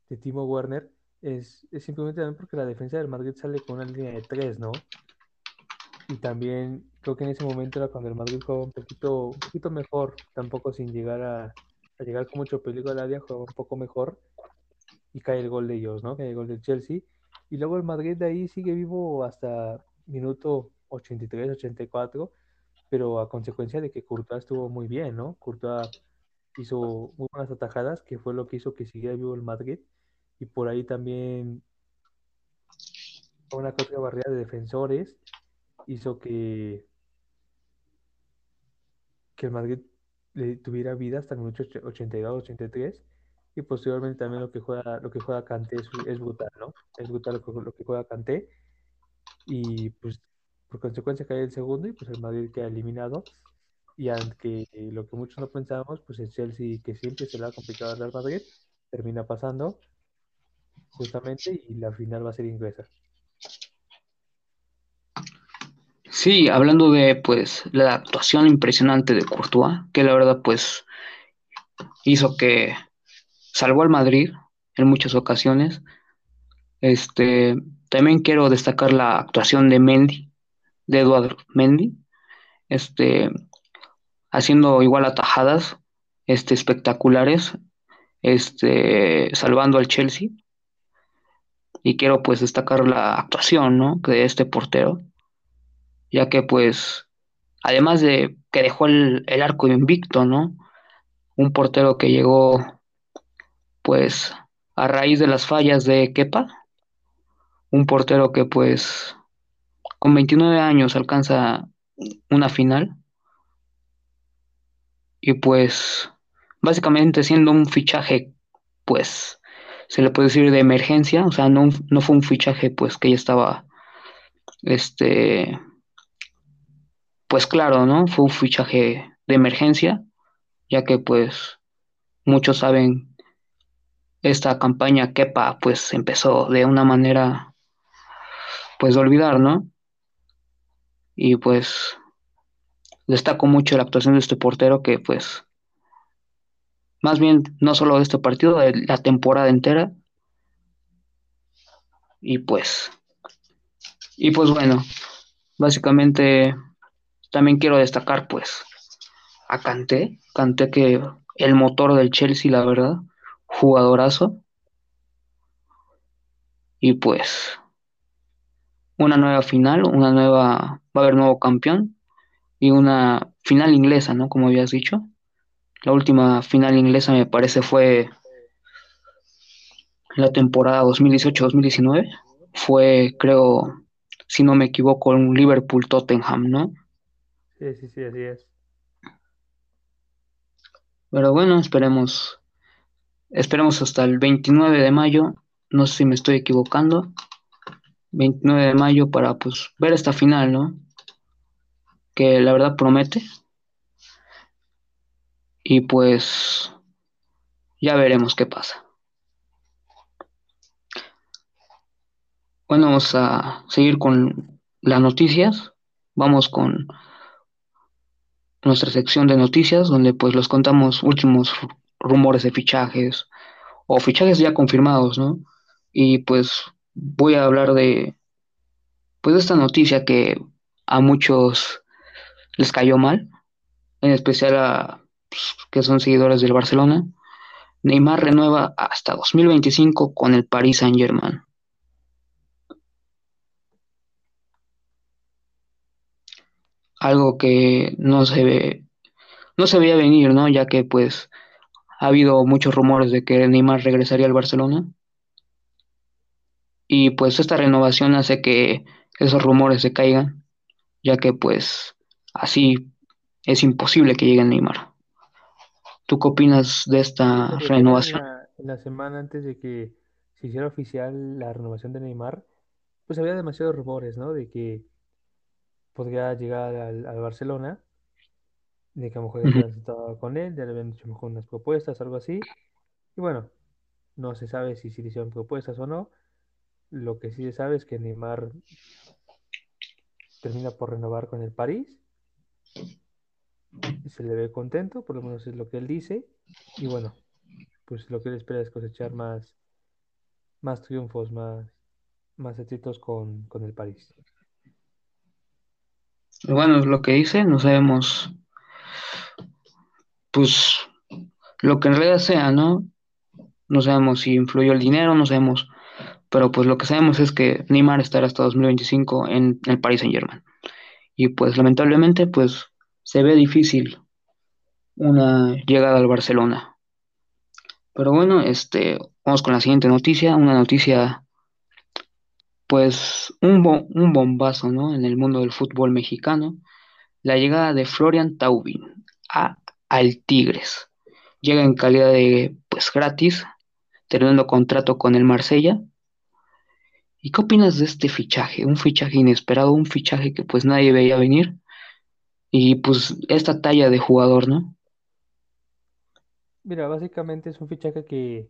Speaker 2: de Timo Werner, es, es simplemente también porque la defensa del Madrid sale con una línea de tres, ¿no? Y también creo que en ese momento era cuando el Madrid jugaba un poquito, un poquito mejor, tampoco sin llegar a, llegar con mucho peligro al área, jugaba un poco mejor y cae el gol de ellos, ¿no? Cae el gol del Chelsea. Y luego el Madrid de ahí sigue vivo hasta minuto 83, 84, pero a consecuencia de que Courtois estuvo muy bien, ¿no? Courtois hizo muy buenas atajadas, que fue lo que hizo que siguiera vivo el Madrid. Y por ahí también una otra barrera de defensores hizo que, que el Madrid le tuviera vida hasta el minuto 82-83 y posteriormente también lo que juega lo que juega Kanté es, brutal, ¿no? Es brutal lo que, juega Kanté y pues por consecuencia cae el segundo y pues el Madrid queda eliminado y aunque lo que muchos no pensábamos, pues el Chelsea que siempre se le ha complicado al Real Madrid termina pasando justamente y la final va a ser inglesa.
Speaker 1: Sí, hablando de pues la actuación impresionante de Courtois, que la verdad pues hizo que salvó al Madrid en muchas ocasiones. Este, también quiero destacar la actuación de Mendy, de Eduardo Mendy, este, haciendo igual atajadas este, espectaculares, este, salvando al Chelsea. Y quiero pues destacar la actuación, ¿no? de este portero, ya que pues, además de que dejó el, arco invicto, ¿no? Un portero que llegó pues a raíz de las fallas de Kepa, un portero que pues con 29 años alcanza una final. Y pues básicamente siendo un fichaje pues se le puede decir de emergencia, o sea, no, no fue un fichaje pues que ya estaba este pues claro, ¿no? Fue un fichaje de emergencia, ya que pues muchos saben esta campaña Kepa pues empezó de una manera pues de olvidar, ¿no? Y pues destaco mucho la actuación de este portero que pues más bien no solo de este partido, de la temporada entera. Y pues y pues bueno, básicamente también quiero destacar pues a Kanté, Kanté que el motor del Chelsea, la verdad, jugadorazo. Y pues una nueva final, una nueva, va a haber nuevo campeón y una final inglesa, ¿no? Como habías dicho. La última final inglesa me parece fue la temporada 2018-2019. Fue, creo, si no me equivoco, un Liverpool-Tottenham, ¿no?
Speaker 2: Sí, sí, sí, así es.
Speaker 1: Pero bueno, esperemos Esperemos hasta el 29 de mayo, no sé si me estoy equivocando, 29 de mayo para pues ver esta final, ¿no? Que la verdad promete. Y pues ya veremos qué pasa. Bueno, vamos a seguir con las noticias. Vamos con nuestra sección de noticias, donde pues los contamos últimos rumores de fichajes o fichajes ya confirmados, ¿no? Y pues voy a hablar de pues esta noticia que a muchos les cayó mal, en especial a pues, que son seguidores del Barcelona. Neymar renueva hasta 2025 con el Paris Saint-Germain. Algo que no se ve, no se veía venir, ¿no? Ya que pues ha habido muchos rumores de que Neymar regresaría al Barcelona. Y pues esta renovación hace que esos rumores se caigan, ya que pues así es imposible que llegue Neymar. ¿Tú qué opinas de esta renovación?
Speaker 2: En la, en la semana antes de que se hiciera oficial la renovación de Neymar, pues había demasiados rumores, ¿no? De que podría llegar al, al Barcelona de que a lo mejor ya habían sentado con él, ya le habían hecho mejor unas propuestas, algo así. Y bueno, no se sabe si se le hicieron propuestas o no. Lo que sí se sabe es que Neymar termina por renovar con el París. y Se le ve contento, por lo menos es lo que él dice. Y bueno, pues lo que él espera es cosechar más, más triunfos, más, más éxitos con, con el París.
Speaker 1: Bueno, es lo que dice, no sabemos, pues, lo que en realidad sea, ¿no? No sabemos si influyó el dinero, no sabemos, pero pues lo que sabemos es que Neymar estará hasta 2025 en el Paris Saint-Germain. Y pues lamentablemente, pues, se ve difícil una llegada al Barcelona. Pero bueno, este, vamos con la siguiente noticia, una noticia, pues, un, un bombazo, ¿no? En el mundo del fútbol mexicano, la llegada de Florian Taubin a, al Tigres. Llega en calidad de, pues, gratis, terminando contrato con el Marsella. ¿Y qué opinas de este fichaje? Un fichaje inesperado, un fichaje que pues nadie veía venir. Y pues esta talla de jugador, ¿no?
Speaker 2: Mira, básicamente es un fichaje que,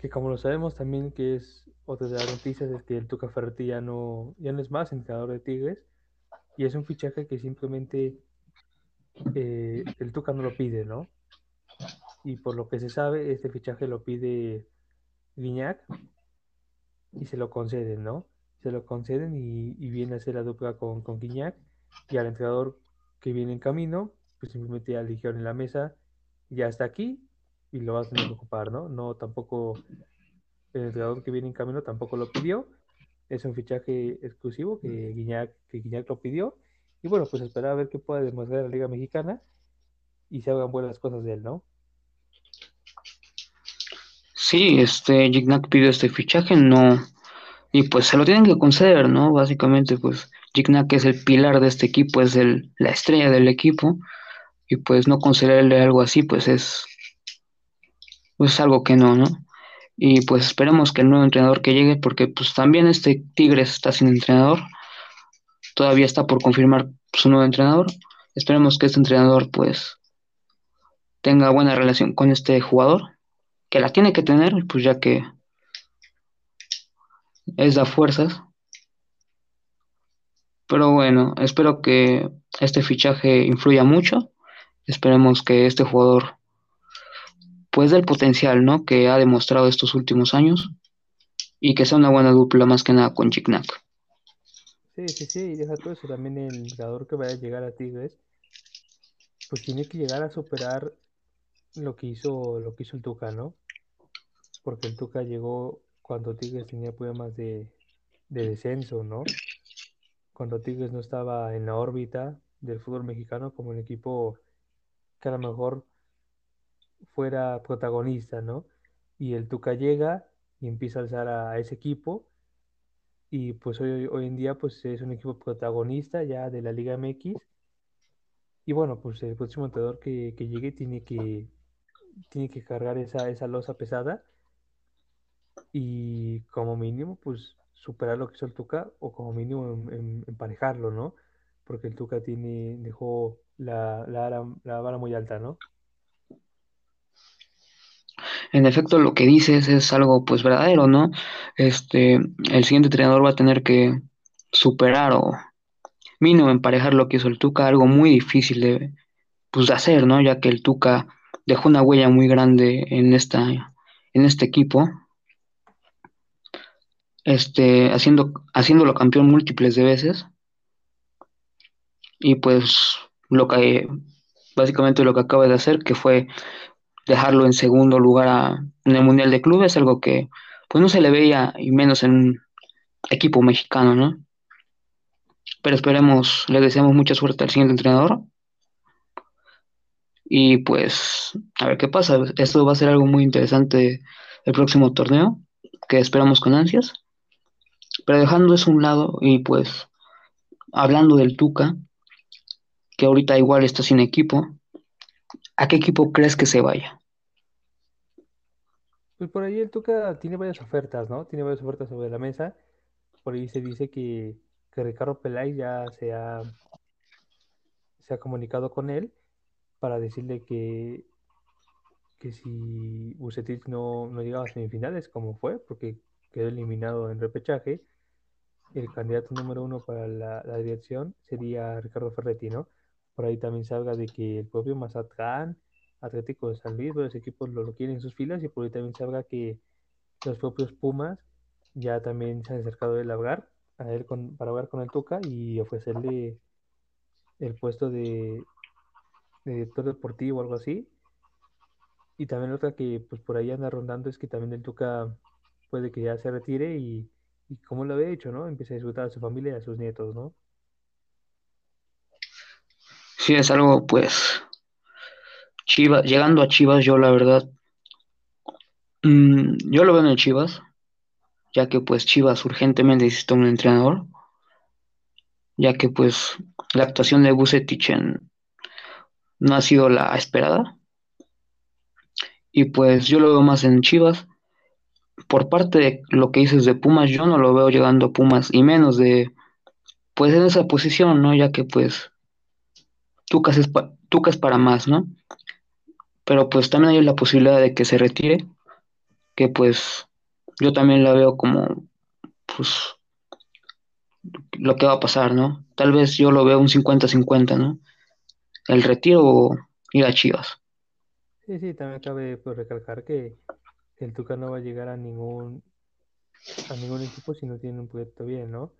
Speaker 2: que como lo sabemos también que es otra de las noticias es que el Tuca Ferretti ya no, ya no es más entrenador de Tigres y es un fichaje que simplemente eh, el Tuca no lo pide, ¿no? Y por lo que se sabe, este fichaje lo pide Guiñac y se lo conceden, ¿no? Se lo conceden y, viene a hacer la dupla con, con Guiñac y al entrenador que viene en camino, pues simplemente ya en la mesa, ya está aquí y lo vas a tener que ocupar, ¿no? No tampoco, el entrenador que viene en camino tampoco lo pidió, es un fichaje exclusivo que Guiñac, que Guiñac lo pidió y bueno, pues esperar a ver qué puede demostrar la Liga Mexicana y se hagan buenas cosas de él, ¿no?
Speaker 1: Sí, este Gignac pidió este fichaje, no, y pues se lo tienen que conceder, ¿no? Básicamente, pues Gignac es el pilar de este equipo, es el, la estrella del equipo, y pues no concederle algo así, pues es, pues algo que no, ¿no? Y pues esperemos que el nuevo entrenador que llegue, porque pues también este Tigres está sin entrenador, todavía está por confirmar su nuevo entrenador. Esperemos que este entrenador pues tenga buena relación con este jugador, que la tiene que tener, pues ya que es da fuerzas. Pero bueno, espero que este fichaje influya mucho. Esperemos que este jugador pues del potencial, ¿no? Que ha demostrado estos últimos años y que sea una buena dupla más que nada con Chiknak.
Speaker 2: Sí, sí, sí, y deja todo eso. También el jugador que vaya a llegar a Tigres, pues tiene que llegar a superar lo que hizo, lo que hizo el Tuca, ¿no? Porque el Tuca llegó cuando Tigres tenía problemas de, de descenso, ¿no? Cuando Tigres no estaba en la órbita del fútbol mexicano como un equipo que a lo mejor fuera protagonista, ¿no? Y el Tuca llega y empieza a alzar a ese equipo y pues hoy, hoy en día pues es un equipo protagonista ya de la Liga MX. Y bueno, pues el próximo entrenador que, llegue tiene que, tiene que cargar esa, esa losa pesada y como mínimo pues superar lo que hizo el Tuca o como mínimo em, em, emparejarlo, ¿no? Porque el Tuca tiene, dejó la, la, la vara muy alta, ¿no?
Speaker 1: En efecto lo que dices es algo pues verdadero, ¿no? Este, el siguiente entrenador va a tener que superar o mínimo emparejar lo que hizo el Tuca, algo muy difícil de, pues, de hacer, ¿no? Ya que el Tuca dejó una huella muy grande en esta, en este equipo, este, haciendo, haciéndolo campeón múltiples de veces. Y pues lo que básicamente lo que acaba de hacer, que fue dejarlo en segundo lugar en el Mundial de Clubes, algo que pues no se le veía, y menos en un equipo mexicano, ¿no? Pero esperemos, le deseamos mucha suerte al siguiente entrenador. Y pues, a ver qué pasa. Esto va a ser algo muy interesante el próximo torneo, que esperamos con ansias. Pero dejando eso a un lado y pues hablando del Tuca, que ahorita igual está sin equipo, ¿a qué equipo crees que se vaya?
Speaker 2: Pues por ahí el Tuca tiene varias ofertas, ¿no? Tiene varias ofertas sobre la mesa. Por ahí se dice que, Ricardo Peláez ya se ha, se ha comunicado con él para decirle que, que si Bucetich no, no llegaba a semifinales, como fue, porque quedó eliminado en repechaje, el candidato número uno para la, dirección sería Ricardo Ferretti, ¿no? Por ahí también salga de que el propio Mazatlán Atlético de San Luis, varios equipos lo, lo quieren en sus filas y por ahí también se que los propios Pumas ya también se han acercado a él hablar, a él con, para hablar con el Tuca y ofrecerle el puesto de, director deportivo o algo así. Y también otra que pues por ahí anda rondando es que también el Tuca puede que ya se retire y, y como lo había hecho, ¿no? Empieza a disfrutar a su familia y a sus nietos, ¿no?
Speaker 1: Sí, es algo pues Chivas, llegando a Chivas, yo la verdad, mm, yo lo veo en el Chivas, ya que pues Chivas urgentemente necesita un entrenador, ya que pues la actuación de Bucetich no ha sido la esperada. Y pues yo lo veo más en Chivas. Por parte de lo que dices de Pumas, yo no lo veo llegando a Pumas, y menos de, pues en esa posición, ¿no? Ya que pues Tucas es, Tucas para más, ¿no? pero pues también hay la posibilidad de que se retire, que pues yo también la veo como, pues, lo que va a pasar, ¿no? Tal vez yo lo veo un 50-50, ¿no? El retiro o ir a Chivas.
Speaker 2: Sí, sí, también cabe pues, recalcar que el Tuca no va a llegar a ningún a ningún equipo si no tiene un proyecto bien, ¿no?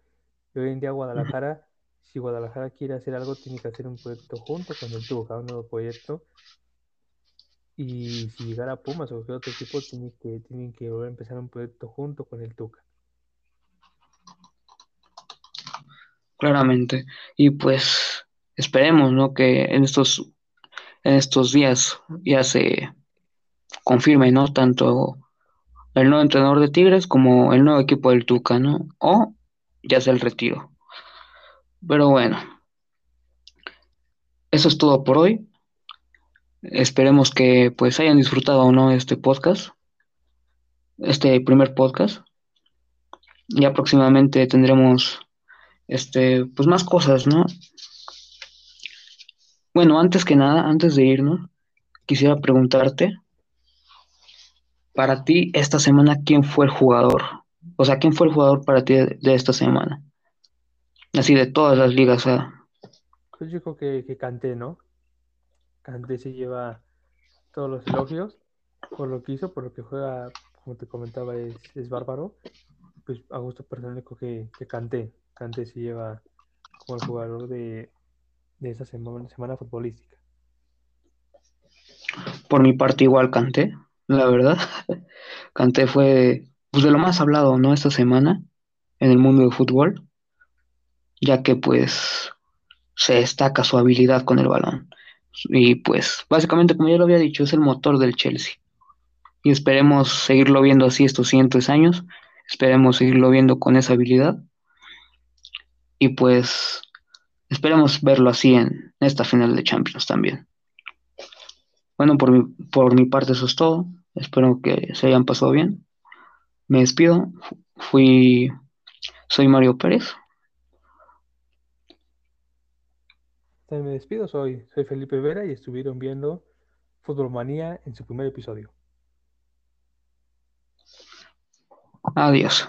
Speaker 2: Y hoy en día Guadalajara, si Guadalajara quiere hacer algo, tiene que hacer un proyecto junto con el Tuca, un nuevo proyecto. Y si llegara Pumas o cualquier otro equipo, tiene que, tienen que volver a empezar un proyecto junto con el Tuca.
Speaker 1: Claramente. Y pues esperemos, ¿no? Que en estos, en estos días ya se confirme, ¿no? Tanto el nuevo entrenador de Tigres como el nuevo equipo del Tuca, ¿no? O ya sea el retiro. Pero bueno, eso es todo por hoy. Esperemos que pues hayan disfrutado o no este podcast, este primer podcast. Ya próximamente tendremos este pues más cosas, ¿no? Bueno, antes que nada, antes de irnos, quisiera preguntarte para ti esta semana, ¿quién fue el jugador? O sea, ¿quién fue el jugador para ti de, de esta semana? Así de todas las ligas. Sea,
Speaker 2: Pues yo creo que, que Kanté, ¿no? Kanté se lleva todos los elogios por lo que hizo, por lo que juega, como te comentaba, es, es bárbaro. Pues a gusto personal creo que, que Kanté. Kanté se lleva como el jugador de, de esta semana, semana futbolística.
Speaker 1: por mi parte igual Kanté, la verdad. Kanté fue pues, de lo más hablado, ¿no? Esta semana en el mundo del fútbol, ya que pues se destaca su habilidad con el balón. Y pues básicamente, como ya lo había dicho, es el motor del Chelsea. Y esperemos seguirlo viendo así estos siguientes años. Esperemos seguirlo viendo con esa habilidad. Y pues esperemos verlo así en esta final de Champions también. Bueno, por mi, por mi parte eso es todo. Espero que se hayan pasado bien. Me despido. Fui, soy Mario Pérez.
Speaker 2: Me despido, soy, soy Felipe Vera y estuvieron viendo Fútbol Manía en su primer episodio.
Speaker 1: Adiós.